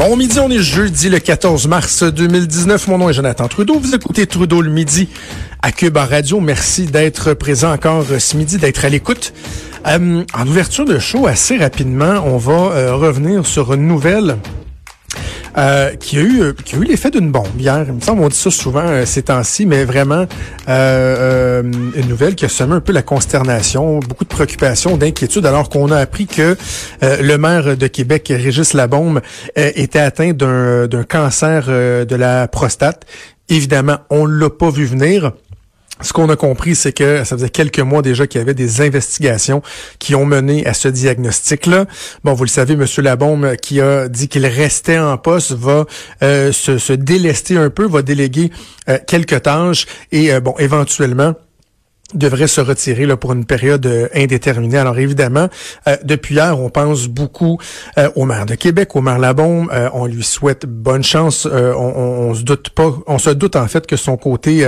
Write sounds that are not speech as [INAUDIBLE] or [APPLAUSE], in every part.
Bon midi, on est jeudi le 14 mars 2019. Mon nom est Jonathan Trudeau. Vous écoutez Trudeau le midi à Cube Radio. Merci d'être présent encore ce midi, d'être à l'écoute. Euh, en ouverture de show, assez rapidement, on va euh, revenir sur une nouvelle euh, qui a eu qui a eu l'effet d'une bombe hier. Il me semble on dit ça souvent ces temps-ci, mais vraiment une nouvelle qui a semé un peu la consternation, beaucoup de préoccupations, d'inquiétude, alors qu'on a appris que le maire de Québec, Régis Labombe, était atteint d'un d'un cancer de la prostate. Évidemment, on l'a pas vu venir. Ce qu'on a compris, c'est que ça faisait quelques mois déjà qu'il y avait des investigations qui ont mené à ce diagnostic-là. Bon, vous le savez, M. Labombe, qui a dit qu'il restait en poste, va euh, se, délester un peu, va déléguer euh, quelques tâches et, euh, bon, éventuellement devrait se retirer là, pour une période euh, indéterminée. Alors évidemment, euh, depuis hier, on pense beaucoup euh, au maire de Québec, au maire Labombe. on lui souhaite bonne chance. On, on, se doute pas, on se doute en fait que son côté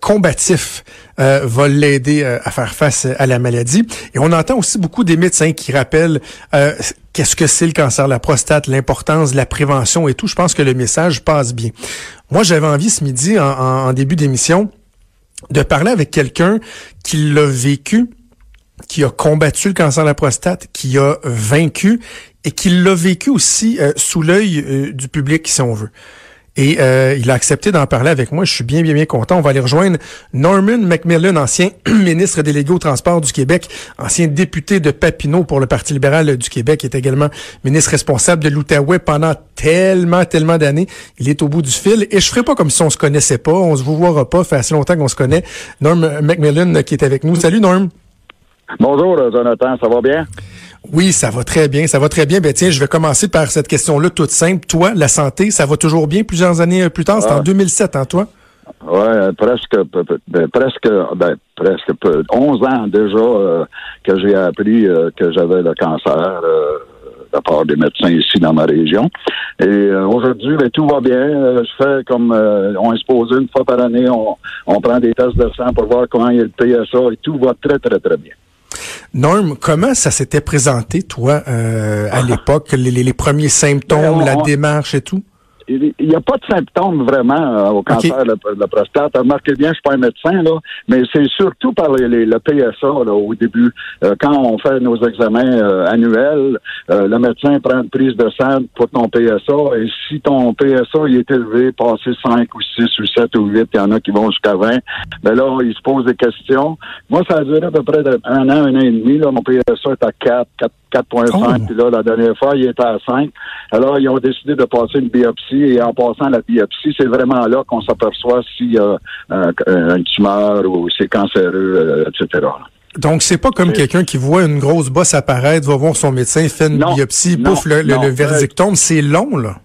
combatif va l'aider à faire face à la maladie. Et on entend aussi beaucoup des médecins qui rappellent qu'est-ce que c'est le cancer de la prostate, l'importance de la prévention et tout. Je pense que le message passe bien. Moi, j'avais envie ce midi, en, en début d'émission, de parler avec quelqu'un qui l'a vécu, qui a combattu le cancer de la prostate, qui a vaincu et qui l'a vécu aussi euh, sous l'œil euh, du public, si on veut. Et euh, il a accepté d'en parler avec moi. Je suis bien, bien, bien content. On va aller rejoindre Norman McMillan, ancien [CLEARS THROAT] ministre délégué au transport du Québec, ancien député de Papineau pour le Parti libéral du Québec, est également ministre responsable de l'Outaouais pendant tellement, tellement d'années. Il est au bout du fil. Et je ferai pas comme si on se connaissait pas. On se vous verra pas. fait assez longtemps qu'on se connaît. Norm McMillan qui est avec nous. Salut, Norm. Bonjour, Jonathan. Ça va bien? Oui, ça va très bien, ça va très bien. Ben tiens, je vais commencer par cette question-là toute simple. Toi, la santé, ça va toujours bien plusieurs années plus tard? C'est en 2007, ah. hein, toi? Oui, presque, ben, presque, ben, presque 11 ans déjà euh, que j'ai appris euh, que j'avais le cancer euh, de la part des médecins ici dans ma région. Et aujourd'hui, ben, tout va bien. je fais comme on est supposé une fois par année, on, on prend des tests de sang pour voir comment il y a le PSA et tout va très, très, très bien. Norm, comment ça s'était présenté, toi, euh, à [LAUGHS] l'époque, les, premiers symptômes, ben, la démarche et tout? Il n'y a pas de symptômes vraiment euh, au cancer de, la, prostate. Remarquez bien, je suis pas un médecin, là, mais c'est surtout par les, le PSA là, au début. Euh, quand on fait nos examens euh, annuels, le médecin prend une prise de sang pour ton PSA et si ton PSA il est élevé, passé 5 ou 6 ou 7 ou 8, il y en a qui vont jusqu'à 20, ben là, il se pose des questions. Moi, ça a duré à peu près un an, un an et demi. Là, mon PSA est à 4, 4 4.5, puis là, la dernière fois, il était à 5. Alors, ils ont décidé de passer une biopsie, et en passant la biopsie, c'est vraiment là qu'on s'aperçoit s'il y a un, tumeur ou c'est cancéreux, euh, etc. Donc, c'est pas comme quelqu'un qui voit une grosse bosse apparaître, va voir son médecin, fait une biopsie, pouf, le, le, verdict tombe. C'est long, là.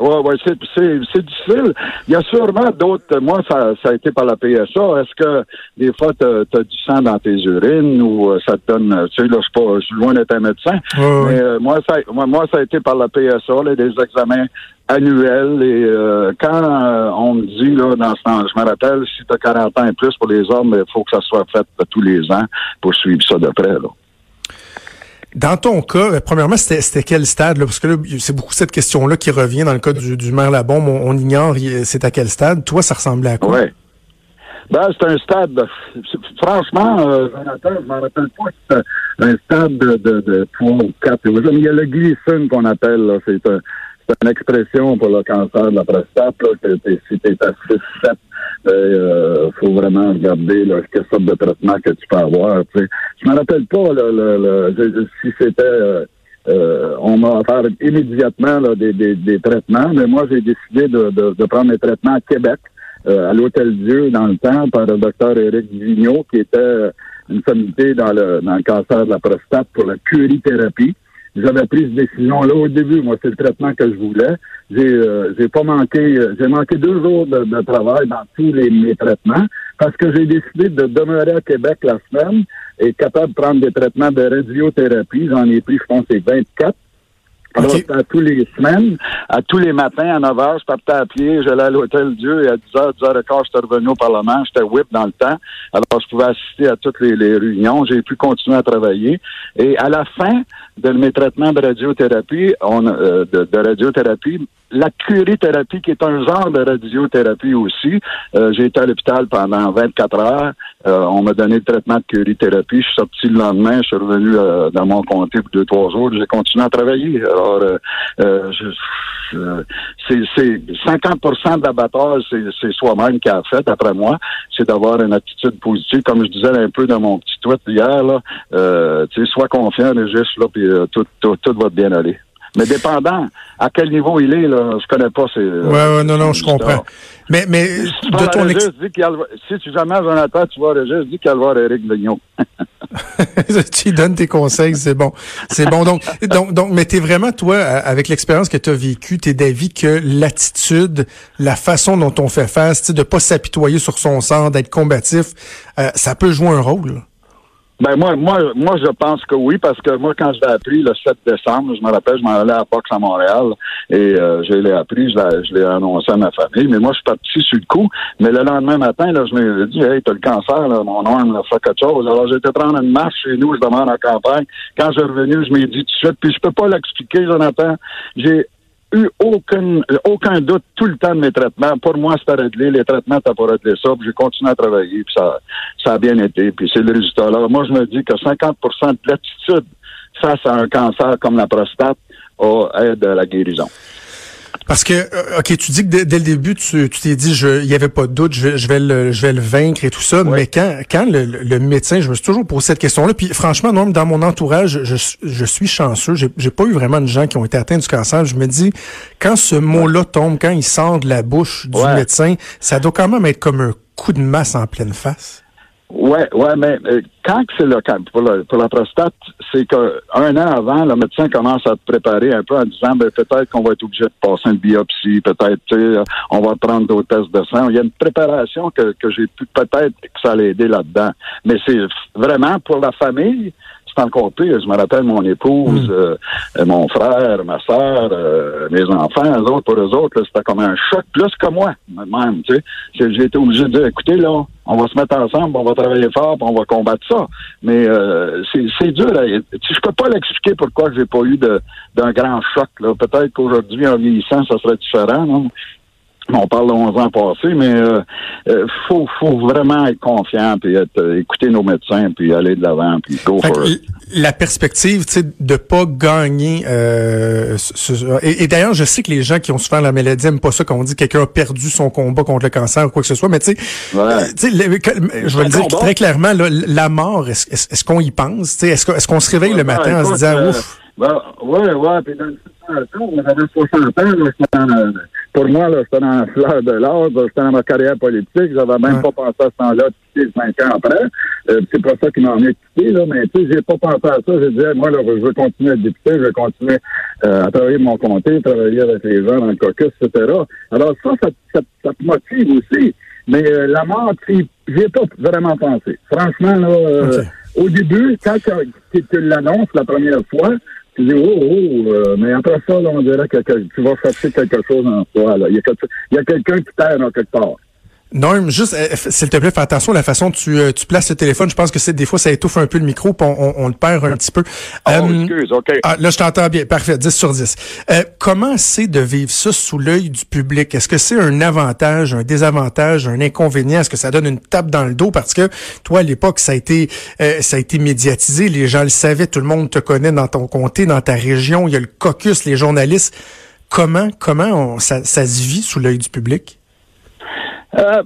Oui, ouais, c'est, c'est, difficile. Il y a sûrement d'autres. Moi, ça, ça a été par la PSA. Est-ce que des fois, tu as du sang dans tes urines ou euh, ça te donne. Tu sais, là, je suis pas, je suis loin d'être un médecin. mais euh, moi, ça, moi, ça a été par la PSA, là, des examens annuels. Et euh, quand on me dit, là, dans ce temps, je me rappelle, si tu as 40 ans et plus pour les hommes, il faut que ça soit fait tous les ans pour suivre ça de près. Là. Dans ton cas, euh, premièrement, c'était quel stade? Là? Parce que là, c'est beaucoup cette question-là qui revient dans le cas du, du maire Labombe. On, ignore c'est à quel stade. Toi, ça ressemblait à quoi? Oui. Ben, c'est un stade, franchement, euh, je m'en rappelle pas, c'est un stade de, de, de 3 ou 4. Il y a le glycine qu'on appelle, c'est un, une expression pour le cancer de la prostate, là, si tu es à 6, 7, il euh, faut vraiment regarder là, quelle sorte de traitement que tu peux avoir. Je Je me rappelle pas le, si c'était euh, euh, on m'a offert immédiatement des, des, traitements, mais moi j'ai décidé de, de, prendre mes traitements à Québec, à l'Hôtel Dieu dans le temps, par le docteur Éric Vigneault, qui était une sommité dans le, dans le cancer de la prostate pour la curithérapie j'avais pris cette décision-là au début. Moi, c'est le traitement que je voulais. J'ai, euh, j'ai pas manqué, euh, j'ai manqué deux jours de, travail dans tous les, mes traitements parce que j'ai décidé de demeurer à Québec la semaine et capable de prendre des traitements de radiothérapie. J'en ai pris, je pense, c'est 24. Alors, à tous les semaines, à tous les matins, à 9 h, je partais à pied, j'allais à l'Hôtel Dieu et à 10 h, 10 h 15 j'étais revenu au Parlement. J'étais whip dans le temps. Alors, je pouvais assister à toutes les, les réunions. J'ai pu continuer à travailler. Et à la fin de mes traitements de radiothérapie, on, euh, de, de radiothérapie, la curithérapie, qui est un genre de radiothérapie aussi. Euh, j'ai été à l'hôpital pendant 24 heures. Euh, on m'a donné le traitement de curithérapie. Je suis sorti le lendemain. Je suis revenu euh, dans mon comté pour deux, trois jours. J'ai continué à travailler. Alors, euh, euh, c'est, c'est 50 de l'abattage, c'est, c'est soi-même qui a fait, d'après moi. C'est d'avoir une attitude positive. Comme je disais un peu dans mon petit tweet hier, là, euh, sois confiant, Régis, là, puis tout, tout, tout va bien aller. Mais dépendant à quel niveau il est, là, je connais pas ces. Ouais, ouais, non, non, je comprends. Mais, mais Si de ton ex... Régis, dis a le- si tu jamais Jonathan, tu vois Régis, dis qu'il y a le voir Éric Vigneault. [LAUGHS] tu donnes tes conseils, c'est bon. C'est bon. Donc, donc, donc, mais t'es vraiment, toi, euh, avec l'expérience que tu as vécue, t'es d'avis que l'attitude, la façon dont on fait face, de pas s'apitoyer sur son sort, d'être combatif, euh, ça peut jouer un rôle? Ben moi, moi, moi, je pense que oui, parce que moi, quand je l'ai appris le 7 décembre, je me rappelle, je m'en allais à boxe à Montréal et euh, je l'ai appris, je l'ai, annoncé à ma famille, mais moi, je suis parti sur le coup. Mais le lendemain matin, là, je me dit, hey, t'as le cancer, là, mon arme, là, fais quelque chose. Alors, été prendre une marche chez nous, je demande en campagne. Quand je suis revenu, je m'ai dit tout de suite, puis je peux pas l'expliquer, Jonathan. J'ai eu aucun, aucun doute tout le temps de mes traitements. Pour moi, c'était réglé. Les traitements, t'as pas réglé ça. Puis j'ai continué à travailler. Puis ça, ça a bien été. Puis c'est le résultat là. Moi, je me dis que 50% de l'attitude face à un cancer comme la prostate a aide à la guérison. Parce que, euh, OK, tu dis que dès, dès le début, tu t'es dit, il y avait pas de doute, je, vais- je vais le, je vais le vaincre et tout ça. Mais quand, quand le, le médecin, je me suis toujours posé cette question-là. Puis franchement, non, dans mon entourage, je, je suis chanceux. J'ai, j'ai pas eu vraiment de gens qui ont été atteints du cancer. Je me dis, quand ce mot-là tombe, quand il sort de la bouche du Ouais. médecin, ça doit quand même être comme un coup de masse en pleine face. Ouais, ouais, mais euh, quand c'est le cas pour la, pour la prostate, c'est que un an avant, le médecin commence à te préparer un peu en disant ben, peut-être qu'on va être obligé de passer une biopsie, peut-être on va prendre d'autres tests de sang. Il y a une préparation que, que j'ai pu peut-être que ça allait aider là-dedans. Mais c'est vraiment pour la famille, c'est encore pire. Je me rappelle mon épouse, euh, euh, mon frère, ma soeur, mes enfants, eux autres, pour eux autres, c'était comme un choc plus que moi, même. Tu sais, J'ai- été obligé de dire, écoutez, là, on va se mettre ensemble, on va travailler fort, puis on va combattre ça. Mais euh, c'est dur. Là. Je peux pas l'expliquer pourquoi j'ai pas eu de- d'un grand choc. Peut-être qu'aujourd'hui, en vieillissant, ça serait différent. Non? On parle de 11 ans passés, mais euh, euh, faut, faut vraiment être confiant, puis être, euh, écouter nos médecins, puis aller de l'avant, puis go Fait for it. la perspective, tu sais, de pas gagner. Euh, ce- ce- et et d'ailleurs, je sais que les gens qui ont souffert la maladie aiment pas ça quand on dit que quelqu'un a perdu son combat contre le cancer ou quoi que ce soit. Mais tu sais, Ouais. je vais le dire combat. très clairement, là, la mort, est-ce qu'on y pense Tu sais, Est-ce qu'on se réveille le Ouais, matin en se disant ouf? ben, ouais, ouais, puis dans le situation, j'avais 60 ans, là, pour moi, là, j'étais dans la fleur de l'âge, j'étais dans ma carrière politique, j'avais même Ouais. pas pensé à ce temps-là quitter cinq ans après. Euh, c'est pas ça qui m'en est quitté, là, mais tu sais, j'ai pas pensé à ça. J'ai dit, hey, moi, là, je veux continuer à être député, je veux continuer euh, à travailler mon comté, travailler avec les gens dans le caucus, etc. Alors ça, ça, ça, ça te motive aussi. Mais euh, la mort, tu j'ai pas vraiment pensé. Franchement, là, euh, Ok. au début, quand tu, tu l'annonces la première fois, tu dis oh, oh, euh, mais après ça, là, on dirait que, tu vas chercher quelque chose en toi. Là. Il y a, quelqu'un qui t'aide en quelque part. Norm, juste, euh, s'il te plaît, fais attention à la façon dont tu, euh, tu places le téléphone. Je pense que c'est des fois, ça étouffe un peu le micro, puis on, on- on le perd un petit peu. Oh, Euh, excuse, OK. Ah, là, je t'entends bien. Parfait. 10 sur 10. Euh, comment c'est de vivre ça sous l'œil du public? Est-ce que c'est un avantage, un désavantage, un inconvénient? Est-ce que ça donne une tape dans le dos? Parce que toi, à l'époque, ça a été, euh, ça a été médiatisé. Les gens le savaient. Tout le monde te connaît dans ton comté, dans ta région. Il y a le caucus, les journalistes. Comment, comment on- ça, ça se vit sous l'œil du public? Euh,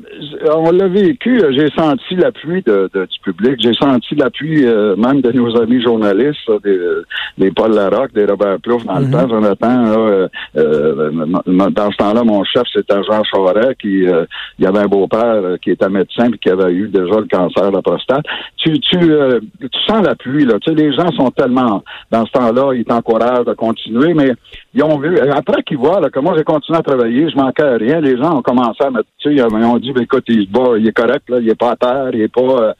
on l'a vécu. euh, J'ai senti l'appui de, de- du public. J'ai senti l'appui euh, même de nos amis journalistes, là, des, des Paul Larocque, des Robert Plouffe dans le temps, Jonathan. là, euh, euh, dans ce temps-là, mon chef, c'était Jean Charest, qui euh, il y avait un beau-père qui était médecin et qui avait eu déjà le cancer de la prostate. Tu, tu, euh, tu sens l'appui. Là. Tu sais, les gens sont tellement, dans ce temps-là, ils t'encouragent à continuer, mais ils ont vu, après qu'ils voient là, que moi j'ai continué à travailler, je manquais à rien, les gens ont commencé à me, tu sais, ils ont dit, ben, écoute, il, bat, il est correct, là, il est pas à terre, il est pas euh,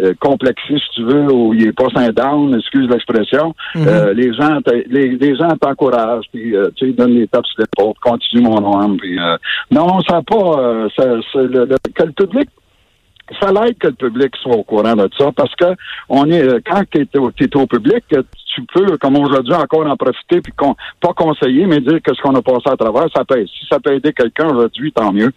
euh, complexé, si tu veux, ou il est pas saint down, excuse l'expression. Mhm. Euh, les gens, les, les gens t'encouragent, puis euh, tu sais, ils donnent les tapes sur l'épaule, continue mon nom, puis euh, non, ça n'a pas, euh, ça- le, le- que le public ça l'aide que le public soit au courant de ça parce que on est euh, quand tu es, au public, tu peux, comme aujourd'hui, encore en profiter puis con- pas conseiller, mais dire que ce qu'on a passé à travers, ça peut Si ça peut aider quelqu'un aujourd'hui, tant mieux.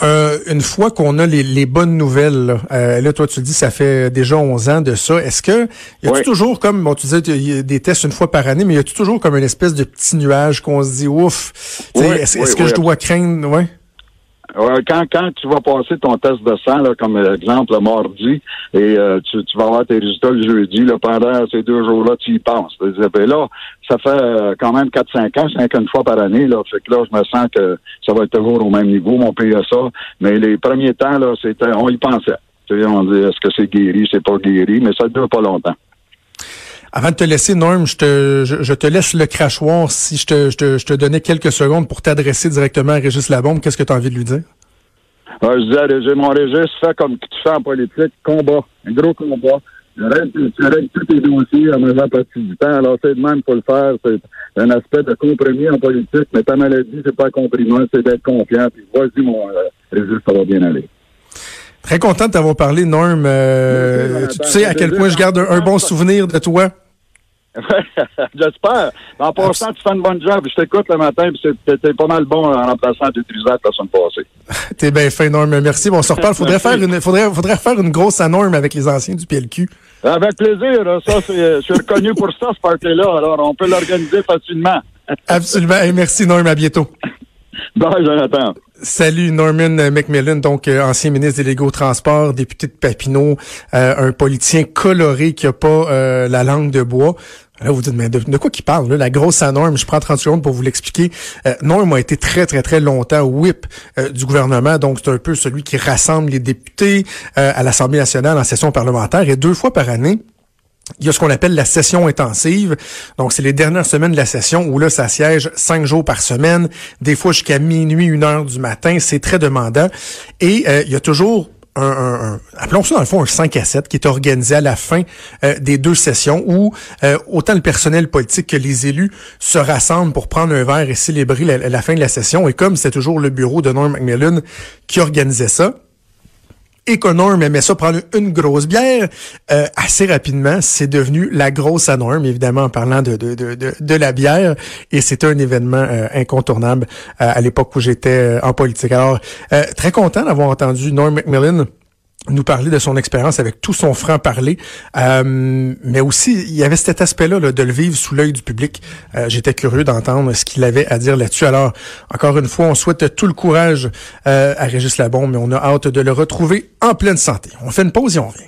Euh, une fois qu'on a les, les bonnes nouvelles, là, euh, là, toi, tu dis, ça fait déjà 11 ans de ça. Est-ce que, y Oui. toujours comme, bon, tu disais, il y a des tests une fois par année, mais y a-tu toujours comme une espèce de petit nuage qu'on se dit, ouf, Oui, est-ce oui, que je dois craindre, ouais? Quand, quand tu vas passer ton test de sang, là, comme exemple le mardi, et euh, tu, tu vas avoir tes résultats le jeudi, là, pendant ces deux jours-là, tu y penses. Dis, ben là, ça fait euh, quand même 4-5 ans, 5 une fois par année. Là, fait que là, je me sens que ça va être toujours au même niveau, mon PSA. Mais les premiers temps, là, c'était on y pensait. Tu sais, on dit est-ce que c'est guéri, c'est pas guéri, mais ça ne dure pas longtemps. Avant de te laisser, Norm, je te, je, te laisse le crachoir. Si je te, je, te, je te donnais quelques secondes pour t'adresser directement à Régis Labombe, qu'est-ce que tu as envie de lui dire? Euh, je disais à Régis, mon Régis, fais comme tu fais en politique, combat, un gros combat. Tu règles, tu règles tous tes dossiers en majeure partie du temps. Alors, c'est de même pour le faire. C'est un aspect de compromis en politique, mais ta maladie, c'est pas un c'est d'être confiant. Puis, vas-y, mon euh, Régis, ça va bien aller. Très content de t'avoir parlé, Norm. Euh, tu, tu sais à quel point je garde un, un bon souvenir de toi. [LAUGHS] J'espère. En passant, tu fais une bonne job. Je t'écoute le matin, puis t'es pas mal bon en remplaçant tes la semaine passée. [LAUGHS] T'es bien fin, Norm. Merci. Bon, on se reparle. [LAUGHS] Faudrait faire une, faudrait, faudrait faire une grosse à Norm avec les anciens du PLQ. Avec plaisir. là. Ça, je suis reconnu pour ça, ce party-là. Alors, on peut l'organiser facilement. Absolument. Hey, merci, Norm. À bientôt. Bye, Jonathan. Salut Norman McMillan, donc euh, ancien ministre délégué au transport, député de Papineau, euh, un politicien coloré qui a pas euh, la langue de bois. Là, vous dites, mais de, de quoi qu'il parle, là, la grosse à Norm, je prends 30 secondes pour vous l'expliquer. Euh, Norm a été très, très, très longtemps whip euh, du gouvernement, donc c'est un peu celui qui rassemble les députés euh, à l'Assemblée nationale en session parlementaire, et deux fois par année, il y a ce qu'on appelle la session intensive. Donc, c'est les dernières semaines de la session où là, ça siège cinq jours par semaine, des fois jusqu'à minuit, une heure du matin. C'est très demandant. Et euh, il y a toujours un, appelons ça dans le fond un 5 à 7 qui est organisé à la fin euh, des deux sessions où euh, autant le personnel politique que les élus se rassemblent pour prendre un verre et célébrer la, la fin de la session. Et comme c'est toujours le bureau de Norm Macmillan qui organisait ça, Norm aimait ça prendre une grosse bière, euh, assez rapidement, c'est devenu la grosse à Norm, évidemment en parlant de, de, de, de, la bière, et c'était un événement euh, incontournable euh, à l'époque où j'étais en politique. Alors, très content d'avoir entendu Norm Macmillan nous parler de son expérience avec tout son franc-parler, euh, mais aussi il y avait cet aspect-là là, de le vivre sous l'œil du public. Euh, J'étais curieux d'entendre ce qu'il avait à dire là-dessus. Alors, encore une fois, on souhaite tout le courage euh, à Régis Labombe, mais on a hâte de le retrouver en pleine santé. On fait une pause et on revient.